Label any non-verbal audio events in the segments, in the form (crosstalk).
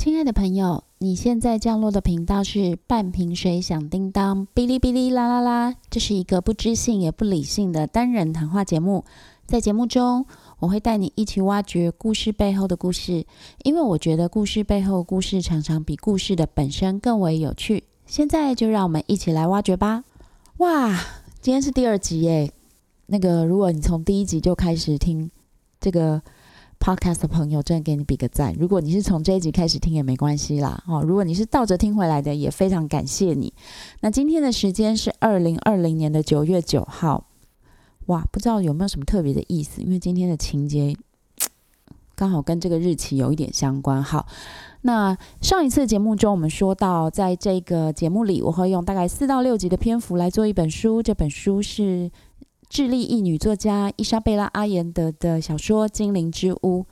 亲爱的朋友，你现在降落的频道是半瓶水响叮当，哔哩哔哩啦啦啦。这是一个不知性也不理性的单人谈话节目。在节目中，我会带你一起挖掘故事背后的故事，因为我觉得故事背后故事常常比故事的本身更为有趣。现在就让我们一起来挖掘吧！哇，今天是第二集耶。那个，如果你从第一集就开始听这个。Podcast 的朋友，真的给你比个赞。如果你是从这一集开始听也没关系啦，哦，如果你是倒着听回来的，也非常感谢你。那今天的时间是二零二零年的九月九号，哇，不知道有没有什么特别的意思？因为今天的情节 (tsk) 刚好跟这个日期有一点相关。好，那上一次节目中我们说到，在这个节目里，我会用大概四到六集的篇幅来做一本书，这本书是。智利裔女作家伊莎贝拉·阿延德的小说《精灵之屋》。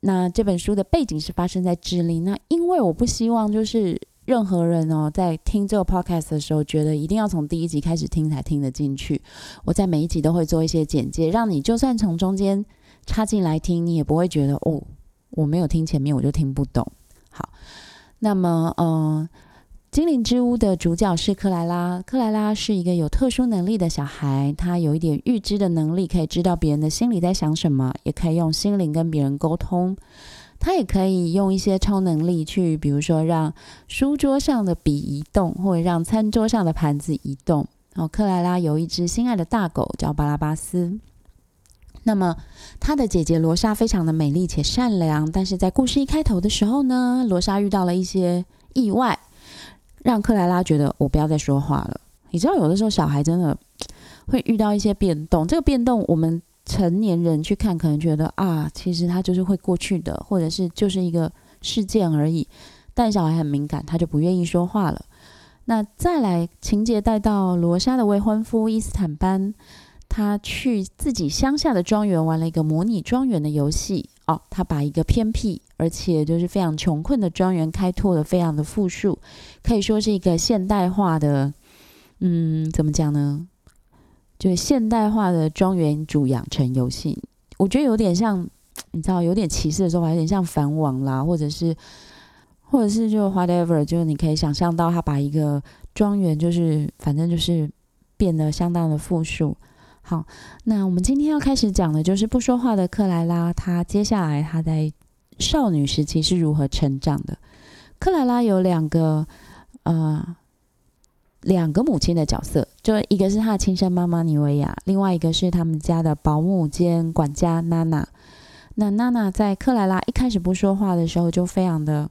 那这本书的背景是发生在智利。那因为我不希望就是任何人哦，在听这个 podcast 的时候，觉得一定要从第一集开始听才听得进去。我在每一集都会做一些简介，让你就算从中间插进来听，你也不会觉得哦，我没有听前面我就听不懂。好，那么嗯。精灵之屋的主角是克莱拉。克莱拉是一个有特殊能力的小孩，他有一点预知的能力，可以知道别人的心里在想什么，也可以用心灵跟别人沟通。他也可以用一些超能力去，比如说让书桌上的笔移动，或者让餐桌上的盘子移动。哦，克莱拉有一只心爱的大狗叫巴拉巴斯。那么，他的姐姐罗莎非常的美丽且善良，但是在故事一开头的时候呢，罗莎遇到了一些意外。让克莱拉觉得我不要再说话了。你知道，有的时候小孩真的会遇到一些变动。这个变动，我们成年人去看，可能觉得啊，其实他就是会过去的，或者是就是一个事件而已。但小孩很敏感，他就不愿意说话了。那再来情节带到罗莎的未婚夫伊斯坦班，他去自己乡下的庄园玩了一个模拟庄园的游戏。哦，他把一个偏僻。而且就是非常穷困的庄园开拓的非常的富庶，可以说是一个现代化的，嗯，怎么讲呢？就是现代化的庄园主养成游戏，我觉得有点像，你知道，有点歧视的时候，有点像反网啦，或者是，或者是就 whatever，就是你可以想象到他把一个庄园，就是反正就是变得相当的富庶。好，那我们今天要开始讲的就是不说话的克莱拉，他接下来他在。少女时期是如何成长的？克莱拉有两个呃两个母亲的角色，就一个是她的亲生妈妈尼维亚，另外一个是他们家的保姆兼管家娜娜。那娜娜在克莱拉一开始不说话的时候，就非常的，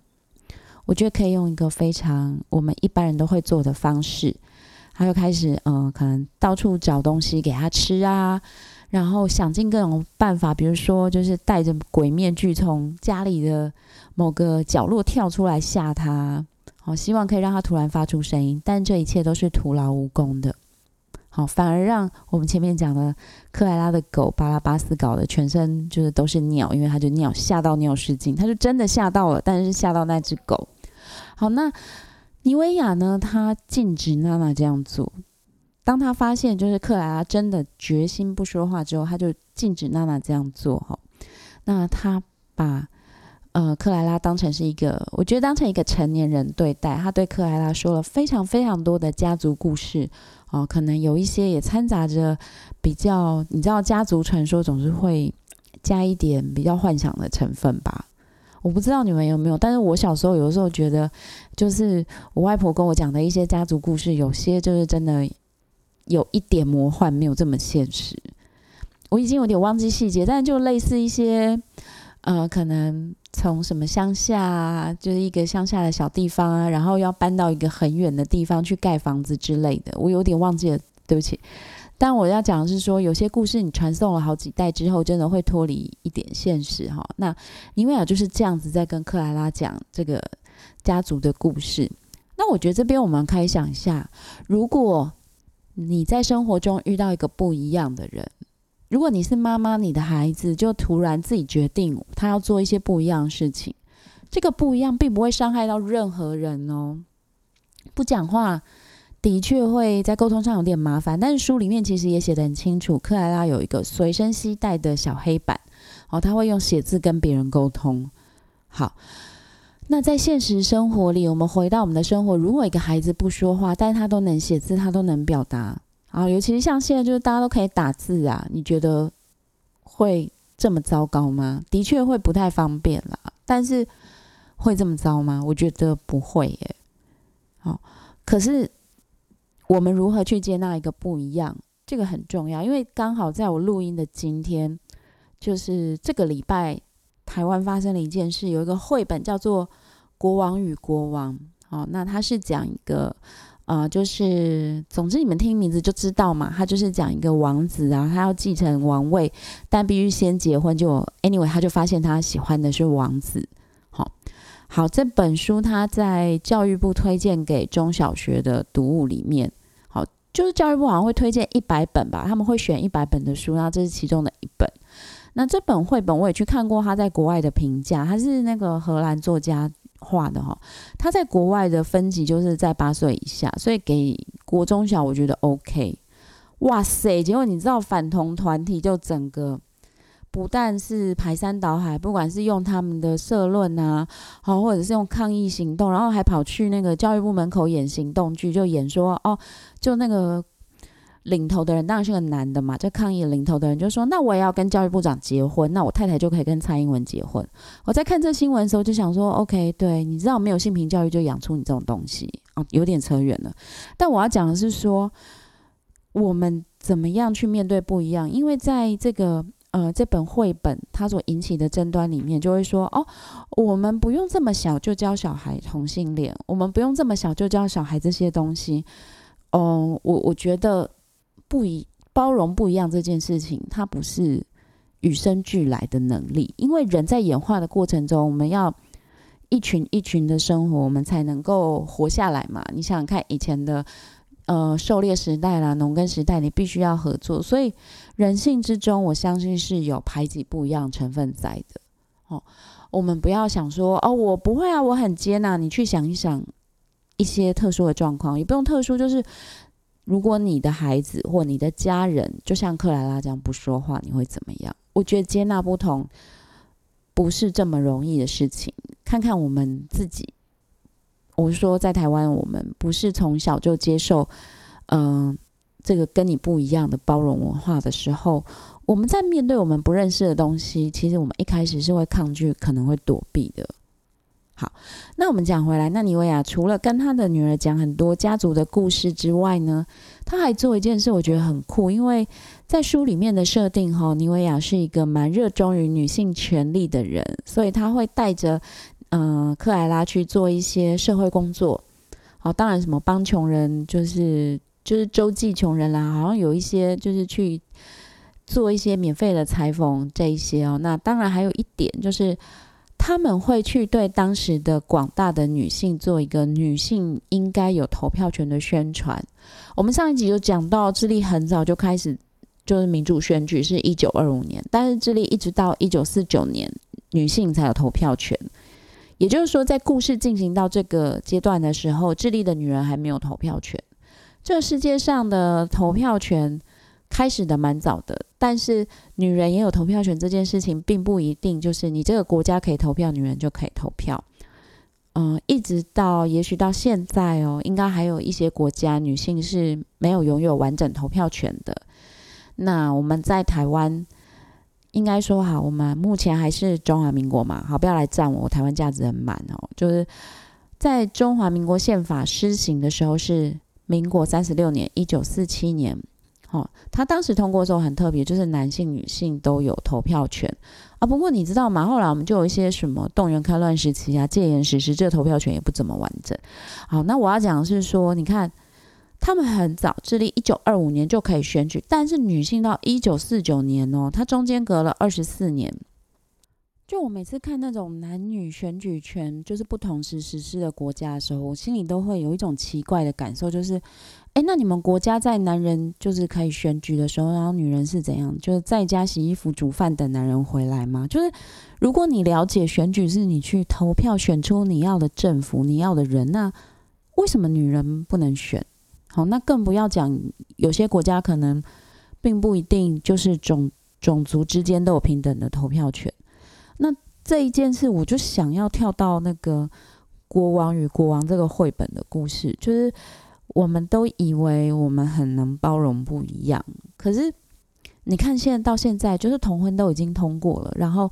我觉得可以用一个非常我们一般人都会做的方式，她就开始嗯，可能到处找东西给她吃啊。然后想尽各种办法，比如说就是戴着鬼面具从家里的某个角落跳出来吓他，好希望可以让他突然发出声音，但这一切都是徒劳无功的。好，反而让我们前面讲的克莱拉的狗巴拉巴斯搞的全身就是都是尿，因为他就尿吓到尿失禁，他就真的吓到了，但是吓到那只狗。好，那尼维亚呢？他禁止娜娜这样做。当他发现就是克莱拉真的决心不说话之后，他就禁止娜娜这样做哈。那他把呃克莱拉当成是一个，我觉得当成一个成年人对待。他对克莱拉说了非常非常多的家族故事哦，可能有一些也掺杂着比较，你知道家族传说总是会加一点比较幻想的成分吧。我不知道你们有没有，但是我小时候有的时候觉得，就是我外婆跟我讲的一些家族故事，有些就是真的。有一点魔幻，没有这么现实。我已经有点忘记细节，但就类似一些，呃，可能从什么乡下，啊就是一个乡下的小地方啊，然后要搬到一个很远的地方去盖房子之类的。我有点忘记了，对不起。但我要讲的是说，有些故事你传送了好几代之后，真的会脱离一点现实哈。那尼维尔就是这样子在跟克莱拉讲这个家族的故事。那我觉得这边我们可以想一下，如果。你在生活中遇到一个不一样的人，如果你是妈妈，你的孩子就突然自己决定他要做一些不一样的事情，这个不一样并不会伤害到任何人哦。不讲话的确会在沟通上有点麻烦，但是书里面其实也写得很清楚，克莱拉有一个随身携带的小黑板，哦，他会用写字跟别人沟通。好，那在现实生活里，我们回到我们的生活，如果一个孩子不说话，但是他都能写字，他都能表达啊，尤其是像现在，就是大家都可以打字啊，你觉得会这么糟糕吗？的确会不太方便啦，但是会这么糟吗？我觉得不会耶。好，可是我们如何去接纳一个不一样，这个很重要，因为刚好在我录音的今天，就是这个礼拜。台湾发生了一件事，有一个绘本叫做《国王与国王》。哦，那它是讲一个，呃，就是总之你们听名字就知道嘛，它就是讲一个王子啊，他要继承王位，但必须先结婚。就 anyway，他就发现他喜欢的是王子。好，好，这本书他在教育部推荐给中小学的读物里面，好，就是教育部好像会推荐一百本吧，他们会选一百本的书，然后这是其中的一本。那这本绘本我也去看过，他在国外的评价，他是那个荷兰作家画的哈。他在国外的分级就是在八岁以下，所以给国中小我觉得 OK。哇塞！结果你知道反同团体就整个不但是排山倒海，不管是用他们的社论啊，好，或者是用抗议行动，然后还跑去那个教育部门口演行动剧，就演说哦，就那个。领头的人当然是个男的嘛，这抗议领头的人就说：“那我也要跟教育部长结婚，那我太太就可以跟蔡英文结婚。”我在看这新闻的时候就想说：“OK，对，你知道没有性平教育就养出你这种东西哦，有点扯远了。但我要讲的是说，我们怎么样去面对不一样？因为在这个呃这本绘本它所引起的争端里面，就会说：哦，我们不用这么小就教小孩同性恋，我们不用这么小就教小孩这些东西。嗯，我我觉得。不一包容不一样这件事情，它不是与生俱来的能力，因为人在演化的过程中，我们要一群一群的生活，我们才能够活下来嘛。你想想看，以前的呃狩猎时代啦、农耕时代，你必须要合作，所以人性之中，我相信是有排挤不一样成分在的。哦，我们不要想说哦，我不会啊，我很接纳。你去想一想一些特殊的状况，也不用特殊，就是。如果你的孩子或你的家人就像克莱拉这样不说话，你会怎么样？我觉得接纳不同不是这么容易的事情。看看我们自己，我说在台湾，我们不是从小就接受，嗯，这个跟你不一样的包容文化的时候，我们在面对我们不认识的东西，其实我们一开始是会抗拒，可能会躲避的。好，那我们讲回来，那尼维亚除了跟他的女儿讲很多家族的故事之外呢，他还做一件事，我觉得很酷，因为在书里面的设定哈，尼维亚是一个蛮热衷于女性权利的人，所以他会带着嗯克莱拉去做一些社会工作。好，当然什么帮穷人，就是就是周济穷人啦，好像有一些就是去做一些免费的裁缝这一些哦。那当然还有一点就是。他们会去对当时的广大的女性做一个女性应该有投票权的宣传。我们上一集就讲到，智利很早就开始就是民主选举，是一九二五年，但是智利一直到一九四九年女性才有投票权。也就是说，在故事进行到这个阶段的时候，智利的女人还没有投票权。这个世界上的投票权。开始的蛮早的，但是女人也有投票权这件事情，并不一定就是你这个国家可以投票，女人就可以投票。嗯，一直到也许到现在哦，应该还有一些国家女性是没有拥有完整投票权的。那我们在台湾，应该说好，我们目前还是中华民国嘛，好，不要来赞我，台湾价值很满哦。就是在中华民国宪法施行的时候是民国三十六年，一九四七年。哦，他当时通过的时候很特别，就是男性、女性都有投票权啊。不过你知道吗？后来我们就有一些什么动员开乱时期啊、戒严时期，这个投票权也不怎么完整。好，那我要讲的是说，你看他们很早，智利一九二五年就可以选举，但是女性到一九四九年哦，它中间隔了二十四年。就我每次看那种男女选举权就是不同时实施的国家的时候，我心里都会有一种奇怪的感受，就是。哎，那你们国家在男人就是可以选举的时候，然后女人是怎样？就是在家洗衣服、煮饭等男人回来吗？就是如果你了解选举是你去投票选出你要的政府、你要的人，那为什么女人不能选？好，那更不要讲有些国家可能并不一定就是种种族之间都有平等的投票权。那这一件事，我就想要跳到那个《国王与国王》这个绘本的故事，就是我们都以为我们很能包容不一样，可是你看现在到现在，就是同婚都已经通过了，然后，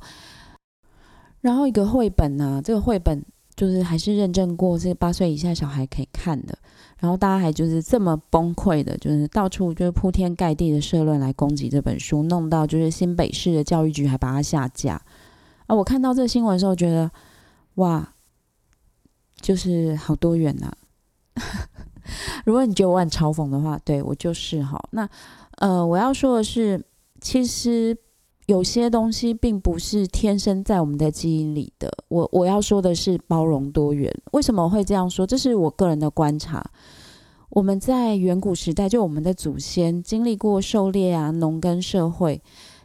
然后一个绘本呢，这个绘本就是还是认证过是八岁以下小孩可以看的，然后大家还就是这么崩溃的，就是到处就是铺天盖地的社论来攻击这本书，弄到就是新北市的教育局还把它下架。啊，我看到这个新闻的时候，觉得哇，就是好多元呐。如果你觉得我很嘲讽的话，对我就是哈。那呃，我要说的是，其实有些东西并不是天生在我们的基因里的。我我要说的是包容多元。为什么会这样说？这是我个人的观察。我们在远古时代，就我们的祖先经历过狩猎啊、农耕社会。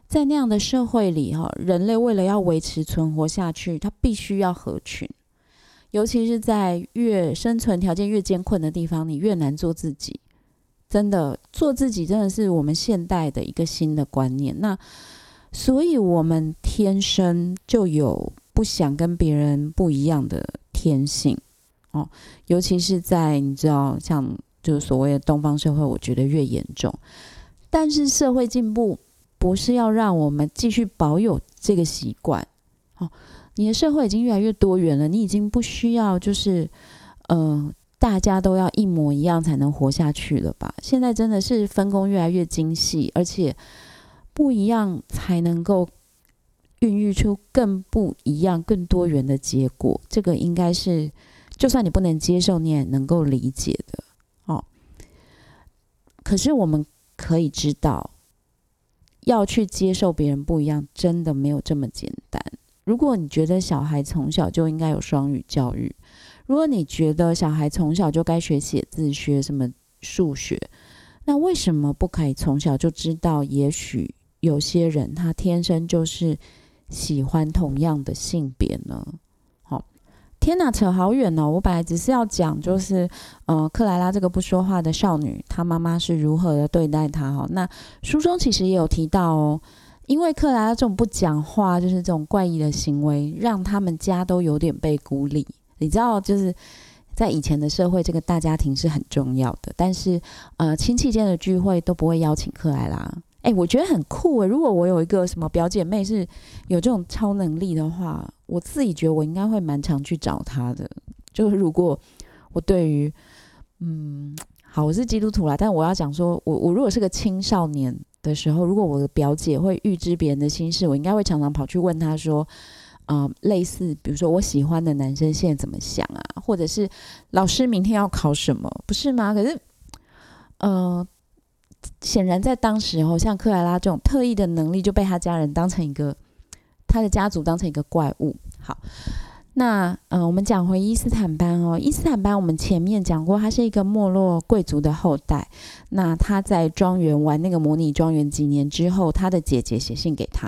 在那样的社会里，哈，人类为了要维持存活下去，他必须要合群。尤其是在越生存条件越艰困的地方，你越难做自己。真的，做自己真的是我们现代的一个新的观念。那所以，我们天生就有不想跟别人不一样的天性哦。尤其是在你知道，像就是所谓的东方社会，我觉得越严重。但是社会进步。不是要让我们继续保有这个习惯，哦，你的社会已经越来越多元了，你已经不需要就是，呃，大家都要一模一样才能活下去了吧？现在真的是分工越来越精细，而且不一样才能够孕育出更不一样、更多元的结果。这个应该是，就算你不能接受，你也能够理解的，哦。可是我们可以知道。要去接受别人不一样，真的没有这么简单。如果你觉得小孩从小就应该有双语教育，如果你觉得小孩从小就该学写字、学什么数学，那为什么不可以从小就知道？也许有些人他天生就是喜欢同样的性别呢？好天哪，扯好远哦！我本来只是要讲，就是，呃，克莱拉这个不说话的少女，她妈妈是如何的对待她哈。那书中其实也有提到哦，因为克莱拉这种不讲话，就是这种怪异的行为，让他们家都有点被孤立。你知道，就是在以前的社会，这个大家庭是很重要的，但是，呃，亲戚间的聚会都不会邀请克莱拉。哎，我觉得很酷诶。如果我有一个什么表姐妹是有这种超能力的话，我自己觉得我应该会蛮常去找她的。就是如果我对于，嗯，好，我是基督徒啦，但我要讲说，我我如果是个青少年的时候，如果我的表姐会预知别人的心事，我应该会常常跑去问她说，啊，类似比如说我喜欢的男生现在怎么想啊，或者是老师明天要考什么，不是吗？可是，呃。显然，在当时哦，像克莱拉这种特异的能力，就被他家人当成一个他的家族当成一个怪物。好，那嗯，我们讲回伊斯坦班哦，伊斯坦班我们前面讲过，他是一个没落贵族的后代。那他在庄园玩那个模拟庄园几年之后，他的姐姐写信给他，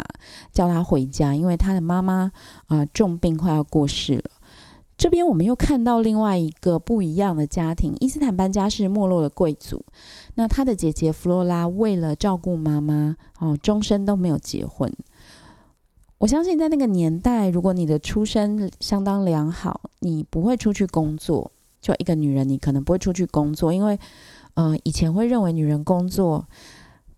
叫他回家，因为他的妈妈啊重病快要过世了。这边我们又看到另外一个不一样的家庭，伊斯坦班家是没落的贵族。那他的姐姐弗洛拉为了照顾妈妈，哦，终身都没有结婚。我相信在那个年代，如果你的出身相当良好，你不会出去工作。就一个女人，你可能不会出去工作，因为，呃，以前会认为女人工作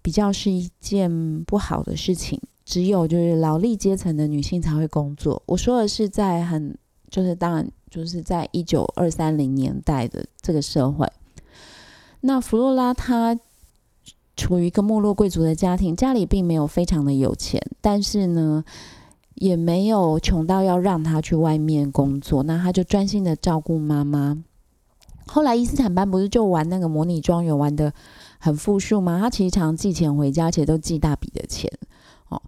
比较是一件不好的事情，只有就是劳力阶层的女性才会工作。我说的是在很。就是当然，就是在一九二三零年代的这个社会，那弗洛拉她处于一个没落贵族的家庭，家里并没有非常的有钱，但是呢，也没有穷到要让他去外面工作，那他就专心的照顾妈妈。后来伊斯坦班不是就玩那个模拟庄园玩的很富庶吗？他其实常寄钱回家，而且都寄大笔的钱哦。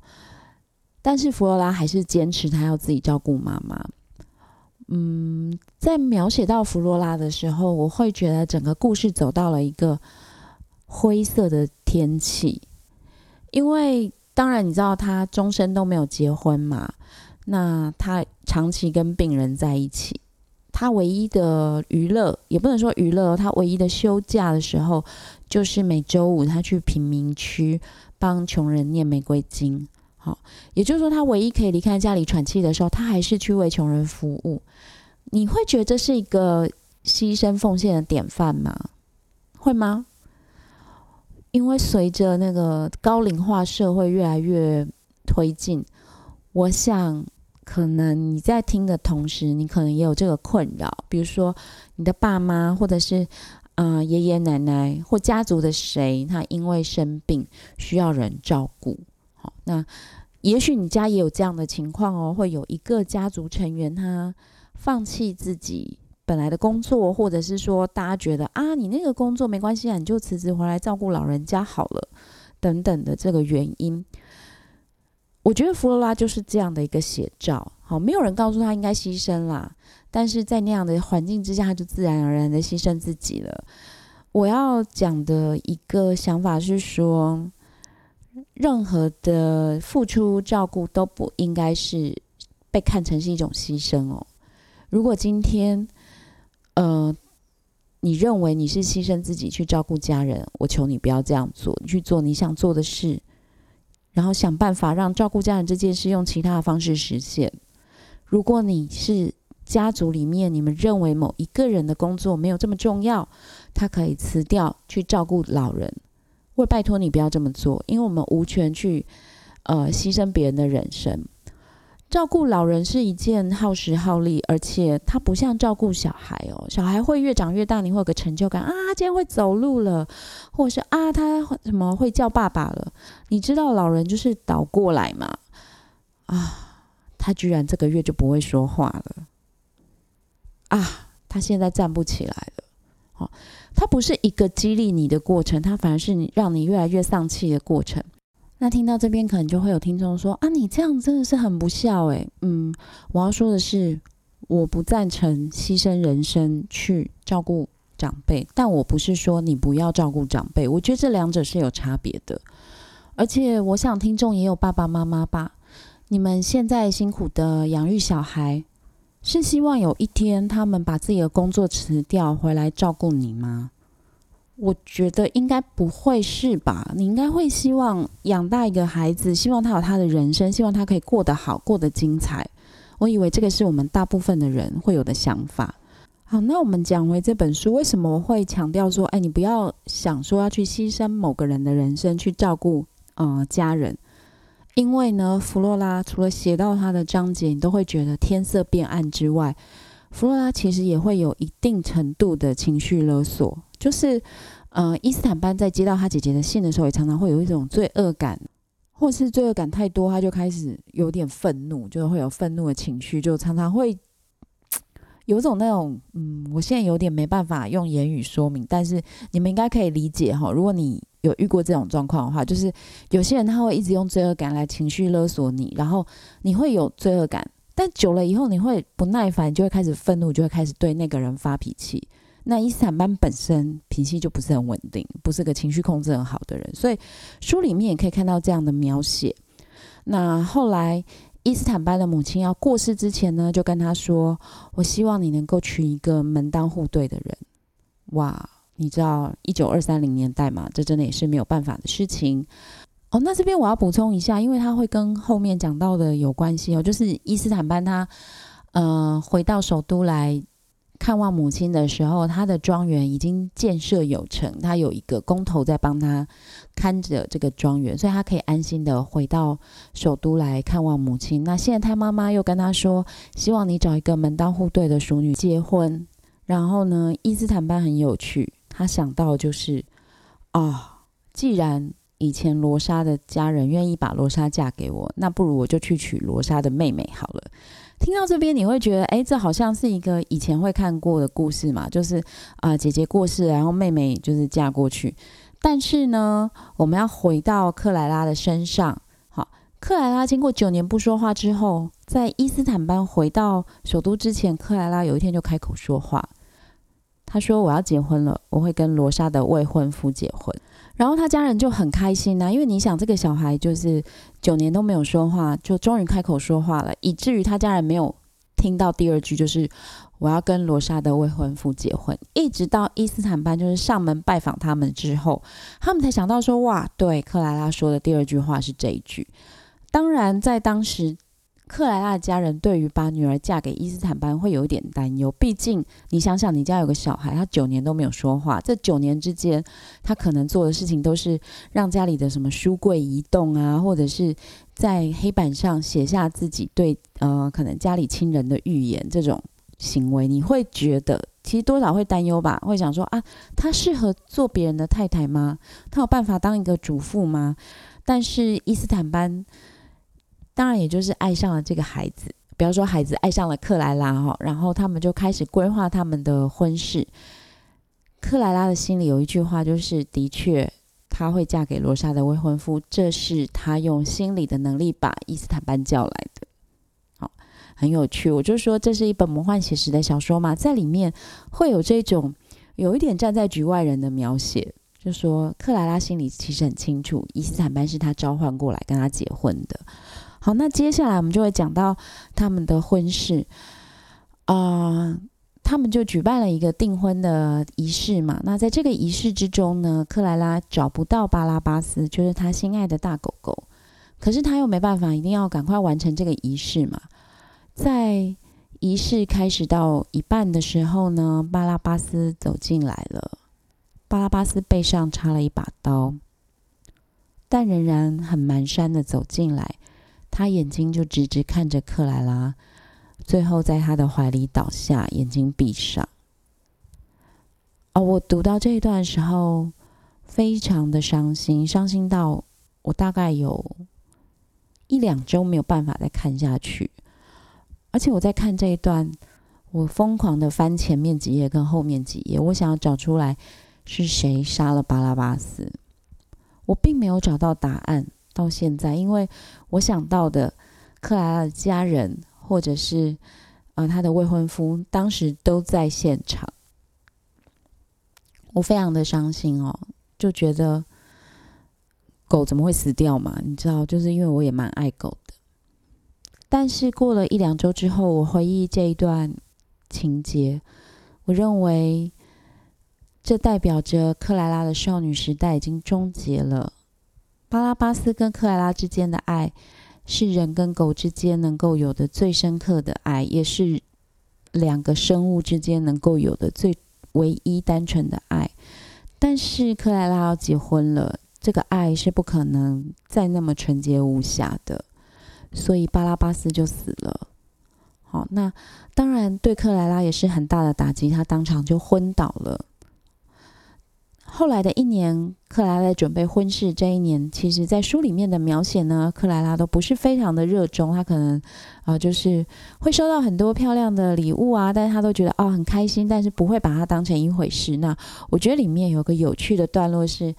但是弗洛拉还是坚持她要自己照顾妈妈。嗯，在描写到弗罗拉的时候，我会觉得整个故事走到了一个灰色的天气，因为当然你知道他终身都没有结婚嘛，那他长期跟病人在一起，他唯一的娱乐也不能说娱乐，他唯一的休假的时候就是每周五他去贫民区帮穷人念玫瑰经。好，也就是说，他唯一可以离开家里喘气的时候，他还是去为穷人服务。你会觉得这是一个牺牲奉献的典范吗？会吗？因为随着那个高龄化社会越来越推进，我想可能你在听的同时，你可能也有这个困扰，比如说你的爸妈，或者是啊爷爷奶奶或家族的谁，他因为生病需要人照顾。好，那也许你家也有这样的情况哦，会有一个家族成员他放弃自己。本来的工作，或者是说大家觉得啊，你那个工作没关系啊，你就辞职回来照顾老人家好了，等等的这个原因，我觉得弗罗拉就是这样的一个写照。好，没有人告诉他应该牺牲啦，但是在那样的环境之下，他就自然而然的牺牲自己了。我要讲的一个想法是说，任何的付出照顾都不应该是被看成是一种牺牲哦。如果今天，呃，你认为你是牺牲自己去照顾家人？我求你不要这样做，你去做你想做的事，然后想办法让照顾家人这件事用其他的方式实现。如果你是家族里面你们认为某一个人的工作没有这么重要，他可以辞掉去照顾老人，我拜托你不要这么做，因为我们无权去呃牺牲别人的人生。照顾老人是一件耗时耗力，而且它不像照顾小孩哦。小孩会越长越大，你会有个成就感啊，今天会走路了，或者是啊，他什么会叫爸爸了。你知道老人就是倒过来嘛？啊，他居然这个月就不会说话了啊，他现在站不起来了。好，它不是一个激励你的过程，它反而是你让你越来越丧气的过程。那听到这边，可能就会有听众说：“啊，你这样真的是很不孝诶。嗯，我要说的是，我不赞成牺牲人生去照顾长辈，但我不是说你不要照顾长辈。我觉得这两者是有差别的。而且，我想听众也有爸爸妈妈吧？你们现在辛苦的养育小孩，是希望有一天他们把自己的工作辞掉回来照顾你吗？”我觉得应该不会是吧？你应该会希望养大一个孩子，希望他有他的人生，希望他可以过得好，过得精彩。我以为这个是我们大部分的人会有的想法。好，那我们讲回这本书，为什么会强调说，哎，你不要想说要去牺牲某个人的人生去照顾呃家人？因为呢，弗洛拉除了写到他的章节，你都会觉得天色变暗之外，弗洛拉其实也会有一定程度的情绪勒索。就是，呃，伊斯坦班在接到他姐姐的信的时候，也常常会有一种罪恶感，或是罪恶感太多，他就开始有点愤怒，就会有愤怒的情绪，就常常会有种那种，嗯，我现在有点没办法用言语说明，但是你们应该可以理解哈。如果你有遇过这种状况的话，就是有些人他会一直用罪恶感来情绪勒索你，然后你会有罪恶感，但久了以后你会不耐烦，就会开始愤怒，就会开始对那个人发脾气。那伊斯坦班本身脾气就不是很稳定，不是个情绪控制很好的人，所以书里面也可以看到这样的描写。那后来伊斯坦班的母亲要过世之前呢，就跟他说：“我希望你能够娶一个门当户对的人。”哇，你知道一九二三零年代嘛，这真的也是没有办法的事情哦。那这边我要补充一下，因为他会跟后面讲到的有关系哦，就是伊斯坦班他呃回到首都来。看望母亲的时候，他的庄园已经建设有成，他有一个工头在帮他看着这个庄园，所以他可以安心的回到首都来看望母亲。那现在他妈妈又跟他说，希望你找一个门当户对的淑女结婚。然后呢，伊斯坦班很有趣，他想到就是啊，既然以前罗莎的家人愿意把罗莎嫁给我，那不如我就去娶罗莎的妹妹好了。听到这边，你会觉得，哎，这好像是一个以前会看过的故事嘛？就是啊，姐姐过世，然后妹妹就是嫁过去。但是呢，我们要回到克莱拉的身上。好，克莱拉经过九年不说话之后，在伊斯坦班回到首都之前，克莱拉有一天就开口说话。他说：“我要结婚了，我会跟罗莎的未婚夫结婚。”然后他家人就很开心呐，因为你想，这个小孩就是九年都没有说话，就终于开口说话了，以至于他家人没有听到第二句，就是我要跟罗莎的未婚夫结婚。一直到伊斯坦班就是上门拜访他们之后，他们才想到说，哇，对，克莱拉说的第二句话是这一句。当然，在当时，克莱拉的家人对于把女儿嫁给伊斯坦班会有一点担忧。毕竟，你想想，你家有个小孩，他九年都没有说话，这九年之间，他可能做的事情都是让家里的什么书柜移动啊，或者是在黑板上写下自己对呃可能家里亲人的预言这种行为，你会觉得其实多少会担忧吧？会想说啊，他适合做别人的太太吗？他有办法当一个主妇吗？但是伊斯坦班。当然，也就是爱上了这个孩子。比方说，孩子爱上了克莱拉哈，然后他们就开始规划他们的婚事。克莱拉的心里有一句话，就是的确，她会嫁给罗莎的未婚夫，这是她用心理的能力把伊斯坦班叫来的。好，很有趣。我就说，这是一本魔幻写实的小说嘛，在里面会有这种有一点站在局外人的描写，就说克莱拉心里其实很清楚，伊斯坦班是他召唤过来跟他结婚的。好，那接下来我们就会讲到他们的婚事啊，他们就举办了一个订婚的仪式嘛。那在这个仪式之中呢，克莱拉找不到巴拉巴斯，就是他心爱的大狗狗，可是他又没办法，一定要赶快完成这个仪式嘛。在仪式开始到一半的时候呢，巴拉巴斯走进来了，巴拉巴斯背上插了一把刀，但仍然很蹒跚的走进来。他眼睛就直直看着克莱拉，最后在他的怀里倒下，眼睛闭上。哦，我读到这一段的时候，非常的伤心，伤心到我大概有一两周没有办法再看下去。而且我在看这一段，我疯狂的翻前面几页跟后面几页，我想要找出来是谁杀了巴拉巴斯，我并没有找到答案。到现在，因为我想到的克莱拉的家人，或者是呃他的未婚夫，当时都在现场，我非常的伤心哦，就觉得狗怎么会死掉嘛？你知道，就是因为我也蛮爱狗的。但是过了一两周之后，我回忆这一段情节，我认为这代表着克莱拉的少女时代已经终结了。巴拉巴斯跟克莱拉之间的爱，是人跟狗之间能够有的最深刻的爱，也是两个生物之间能够有的最唯一单纯的爱。但是克莱拉要结婚了，这个爱是不可能再那么纯洁无瑕的，所以巴拉巴斯就死了。好，那当然对克莱拉也是很大的打击，他当场就昏倒了。后来的一年，克莱拉在准备婚事。这一年，其实，在书里面的描写呢，克莱拉都不是非常的热衷。她可能啊，就是会收到很多漂亮的礼物啊，但是他都觉得哦很开心，但是不会把它当成一回事。那我觉得里面有个有趣的段落，是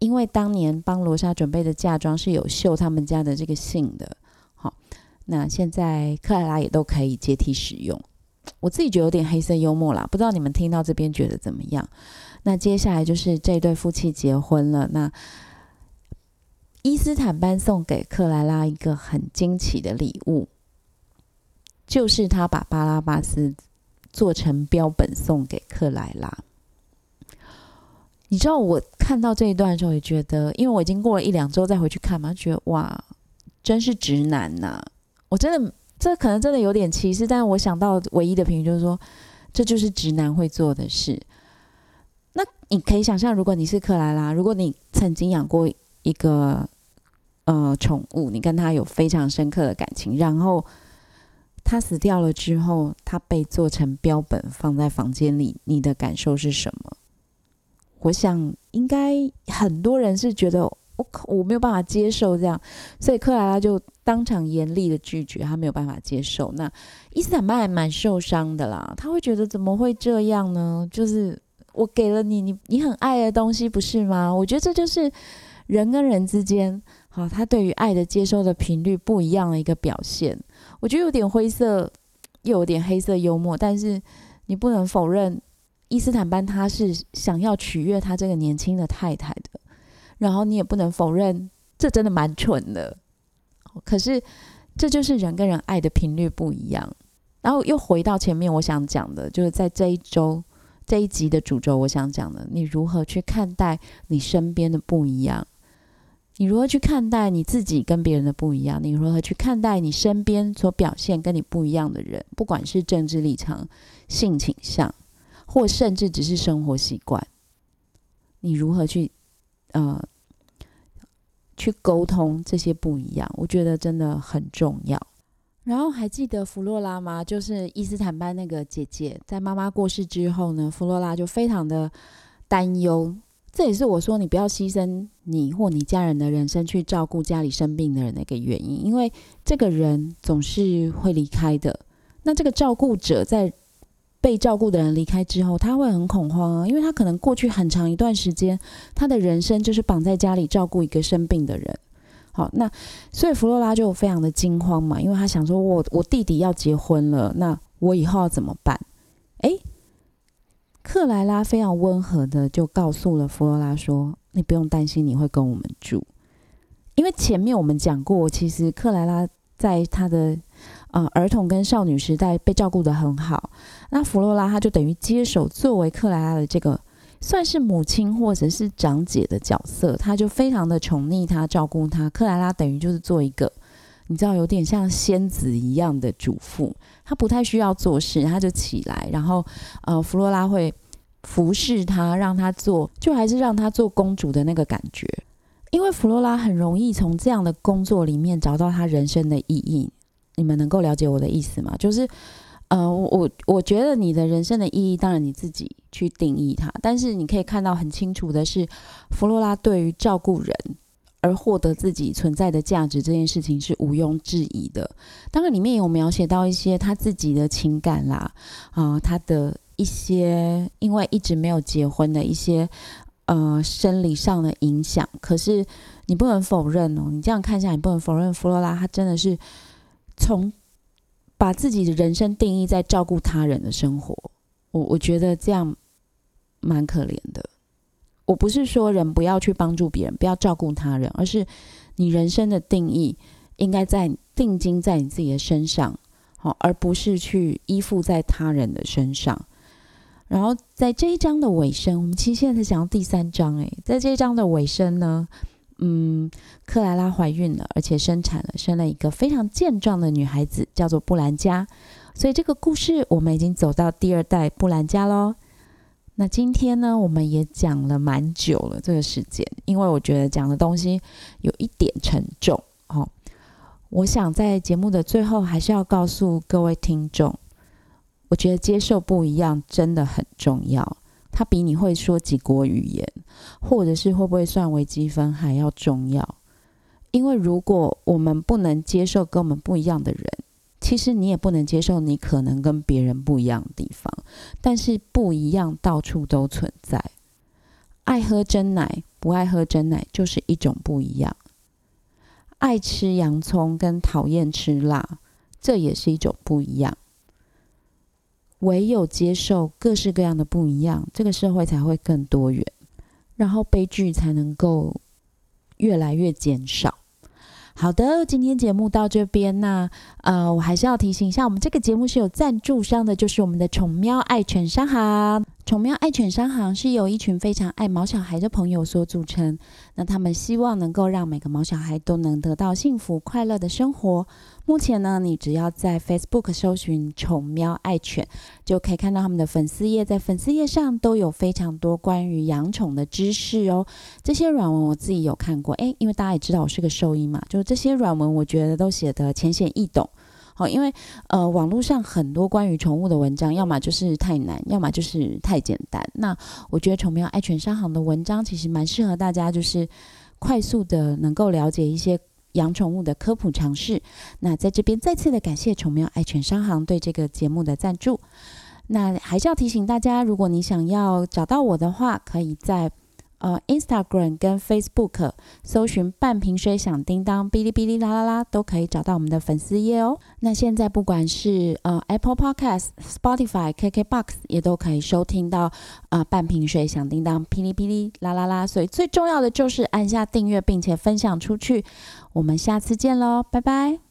因为当年帮罗莎准备的嫁妆是有绣他们家的这个姓的。好，那现在克莱拉也都可以接替使用。我自己觉得有点黑色幽默啦，不知道你们听到这边觉得怎么样？那接下来就是这对夫妻结婚了。那伊斯坦班送给克莱拉一个很惊奇的礼物，就是他把巴拉巴斯做成标本送给克莱拉。你知道我看到这一段的时候，也觉得，因为我已经过了一两周再回去看嘛，觉得哇，真是直男呐！我真的，这可能真的有点歧视，但是我想到唯一的评语就是说，这就是直男会做的事。那你可以想象，如果你是克莱拉，如果你曾经养过一个呃宠物，你跟他有非常深刻的感情，然后他死掉了之后，他被做成标本放在房间里，你的感受是什么？我想应该很多人是觉得我我没有办法接受这样，所以克莱拉就当场严厉的拒绝，他没有办法接受。那伊斯坦曼还蛮受伤的啦，他会觉得怎么会这样呢？就是。我给了你，你你很爱的东西，不是吗？我觉得这就是人跟人之间，好，他对于爱的接收的频率不一样的一个表现。我觉得有点灰色，又有点黑色幽默，但是你不能否认，伊斯坦班他是想要取悦他这个年轻的太太的，然后你也不能否认，这真的蛮蠢的。可是这就是人跟人爱的频率不一样。然后又回到前面我想讲的，就是在这一周。这一集的主轴，我想讲的，你如何去看待你身边的不一样？你如何去看待你自己跟别人的不一样？你如何去看待你身边所表现跟你不一样的人？不管是政治立场、性倾向，或甚至只是生活习惯，你如何去呃去沟通这些不一样？我觉得真的很重要。然后还记得弗洛拉吗？就是伊斯坦班那个姐姐，在妈妈过世之后呢，弗洛拉就非常的担忧。这也是我说你不要牺牲你或你家人的人生去照顾家里生病的人的一个原因，因为这个人总是会离开的。那这个照顾者在被照顾的人离开之后，他会很恐慌啊，因为他可能过去很长一段时间，他的人生就是绑在家里照顾一个生病的人。好，那所以弗洛拉就非常的惊慌嘛，因为他想说，我我弟弟要结婚了，那我以后要怎么办？诶。克莱拉非常温和的就告诉了弗罗拉说：“你不用担心，你会跟我们住，因为前面我们讲过，其实克莱拉在他的呃儿童跟少女时代被照顾的很好。那弗洛拉她就等于接手作为克莱拉的这个算是母亲或者是长姐的角色，她就非常的宠溺她，照顾她。克莱拉等于就是做一个你知道有点像仙子一样的主妇。”她不太需要做事，她就起来，然后呃，弗洛拉会服侍她，让她做，就还是让她做公主的那个感觉。因为弗洛拉很容易从这样的工作里面找到她人生的意义。你们能够了解我的意思吗？就是呃，我我觉得你的人生的意义，当然你自己去定义它，但是你可以看到很清楚的是，弗洛拉对于照顾人。而获得自己存在的价值这件事情是毋庸置疑的。当然，里面有描写到一些他自己的情感啦，啊，他的一些因为一直没有结婚的一些呃生理上的影响。可是你不能否认哦，你这样看下，你不能否认弗洛拉他真的是从把自己的人生定义在照顾他人的生活。我我觉得这样蛮可怜的。我不是说人不要去帮助别人，不要照顾他人，而是你人生的定义应该在定睛在你自己的身上，好，而不是去依附在他人的身上。然后在这一章的尾声，我们其实现在才讲到第三章，诶，在这一章的尾声呢，嗯，克莱拉怀孕了，而且生产了，生了一个非常健壮的女孩子，叫做布兰加。所以这个故事我们已经走到第二代布兰加喽。那今天呢，我们也讲了蛮久了这个时间，因为我觉得讲的东西有一点沉重哦。我想在节目的最后，还是要告诉各位听众，我觉得接受不一样真的很重要，它比你会说几国语言，或者是会不会算微积分还要重要。因为如果我们不能接受跟我们不一样的人，其实你也不能接受你可能跟别人不一样的地方，但是不一样到处都存在。爱喝真奶不爱喝真奶就是一种不一样，爱吃洋葱跟讨厌吃辣，这也是一种不一样。唯有接受各式各样的不一样，这个社会才会更多元，然后悲剧才能够越来越减少。好的，今天节目到这边，那呃，我还是要提醒一下，我们这个节目是有赞助商的，就是我们的宠喵爱犬商行。宠喵爱犬商行是由一群非常爱毛小孩的朋友所组成，那他们希望能够让每个毛小孩都能得到幸福快乐的生活。目前呢，你只要在 Facebook 搜寻“宠喵爱犬”，就可以看到他们的粉丝页，在粉丝页上都有非常多关于养宠的知识哦。这些软文我自己有看过，诶，因为大家也知道我是个兽医嘛，就这些软文我觉得都写得浅显易懂。好，因为呃，网络上很多关于宠物的文章，要么就是太难，要么就是太简单。那我觉得宠喵爱犬商行的文章其实蛮适合大家，就是快速的能够了解一些养宠物的科普尝试。那在这边再次的感谢宠喵爱犬商行对这个节目的赞助。那还是要提醒大家，如果你想要找到我的话，可以在。呃，Instagram 跟 Facebook 搜寻“半瓶水响叮当”、“哔哩哔哩啦啦啦”都可以找到我们的粉丝页哦。那现在不管是呃 Apple Podcast、Spotify、KKBox 也都可以收听到啊“半瓶水响叮当”、“哔哩哔哩啦啦啦”。所以最重要的就是按下订阅，并且分享出去。我们下次见喽，拜拜。